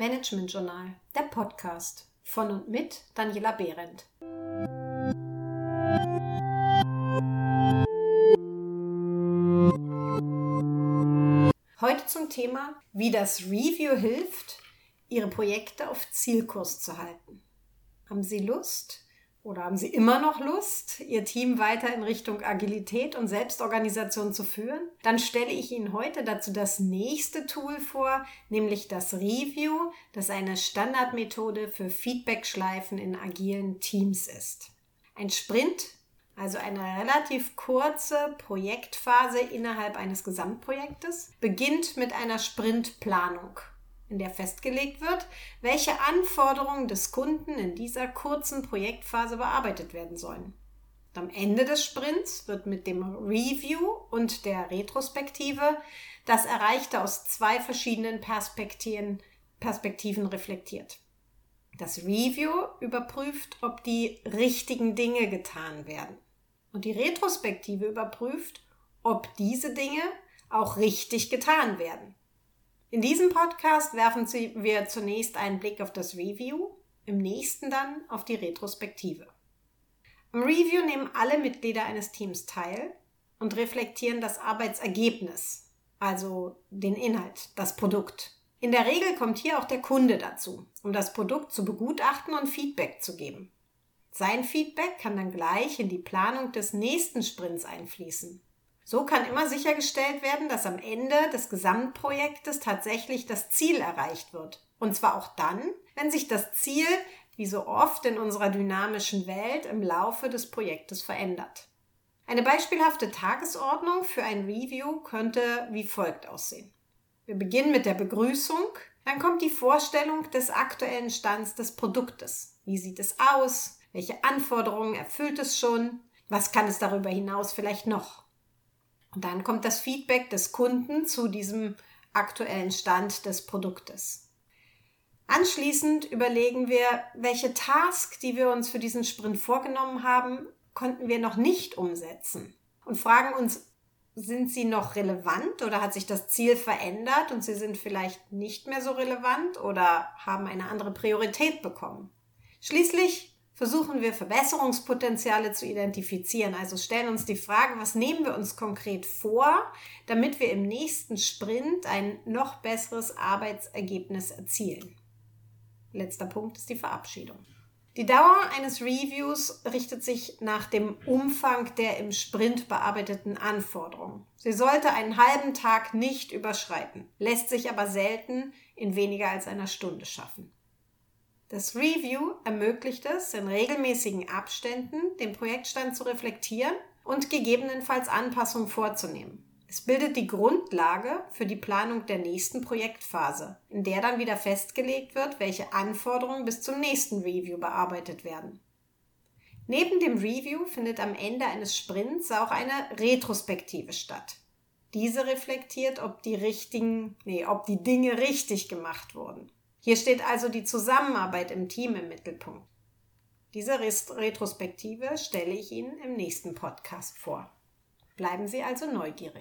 Management Journal, der Podcast von und mit Daniela Behrendt. Heute zum Thema, wie das Review hilft, Ihre Projekte auf Zielkurs zu halten. Haben Sie Lust, oder haben Sie immer noch Lust, Ihr Team weiter in Richtung Agilität und Selbstorganisation zu führen? Dann stelle ich Ihnen heute dazu das nächste Tool vor, nämlich das Review, das eine Standardmethode für Feedbackschleifen in agilen Teams ist. Ein Sprint, also eine relativ kurze Projektphase innerhalb eines Gesamtprojektes, beginnt mit einer Sprintplanung in der festgelegt wird, welche Anforderungen des Kunden in dieser kurzen Projektphase bearbeitet werden sollen. Am Ende des Sprints wird mit dem Review und der Retrospektive das Erreichte aus zwei verschiedenen Perspektiven, Perspektiven reflektiert. Das Review überprüft, ob die richtigen Dinge getan werden. Und die Retrospektive überprüft, ob diese Dinge auch richtig getan werden. In diesem Podcast werfen wir zunächst einen Blick auf das Review, im nächsten dann auf die Retrospektive. Im Review nehmen alle Mitglieder eines Teams teil und reflektieren das Arbeitsergebnis, also den Inhalt, das Produkt. In der Regel kommt hier auch der Kunde dazu, um das Produkt zu begutachten und Feedback zu geben. Sein Feedback kann dann gleich in die Planung des nächsten Sprints einfließen. So kann immer sichergestellt werden, dass am Ende des Gesamtprojektes tatsächlich das Ziel erreicht wird. Und zwar auch dann, wenn sich das Ziel, wie so oft in unserer dynamischen Welt, im Laufe des Projektes verändert. Eine beispielhafte Tagesordnung für ein Review könnte wie folgt aussehen. Wir beginnen mit der Begrüßung, dann kommt die Vorstellung des aktuellen Stands des Produktes. Wie sieht es aus? Welche Anforderungen erfüllt es schon? Was kann es darüber hinaus vielleicht noch? Und dann kommt das Feedback des Kunden zu diesem aktuellen Stand des Produktes. Anschließend überlegen wir, welche Task, die wir uns für diesen Sprint vorgenommen haben, konnten wir noch nicht umsetzen und fragen uns, sind sie noch relevant oder hat sich das Ziel verändert und sie sind vielleicht nicht mehr so relevant oder haben eine andere Priorität bekommen. Schließlich versuchen wir Verbesserungspotenziale zu identifizieren. Also stellen uns die Frage, was nehmen wir uns konkret vor, damit wir im nächsten Sprint ein noch besseres Arbeitsergebnis erzielen. Letzter Punkt ist die Verabschiedung. Die Dauer eines Reviews richtet sich nach dem Umfang der im Sprint bearbeiteten Anforderungen. Sie sollte einen halben Tag nicht überschreiten, lässt sich aber selten in weniger als einer Stunde schaffen. Das Review ermöglicht es, in regelmäßigen Abständen den Projektstand zu reflektieren und gegebenenfalls Anpassungen vorzunehmen. Es bildet die Grundlage für die Planung der nächsten Projektphase, in der dann wieder festgelegt wird, welche Anforderungen bis zum nächsten Review bearbeitet werden. Neben dem Review findet am Ende eines Sprints auch eine Retrospektive statt. Diese reflektiert, ob die richtigen, nee, ob die Dinge richtig gemacht wurden. Hier steht also die Zusammenarbeit im Team im Mittelpunkt. Diese Retrospektive stelle ich Ihnen im nächsten Podcast vor. Bleiben Sie also neugierig.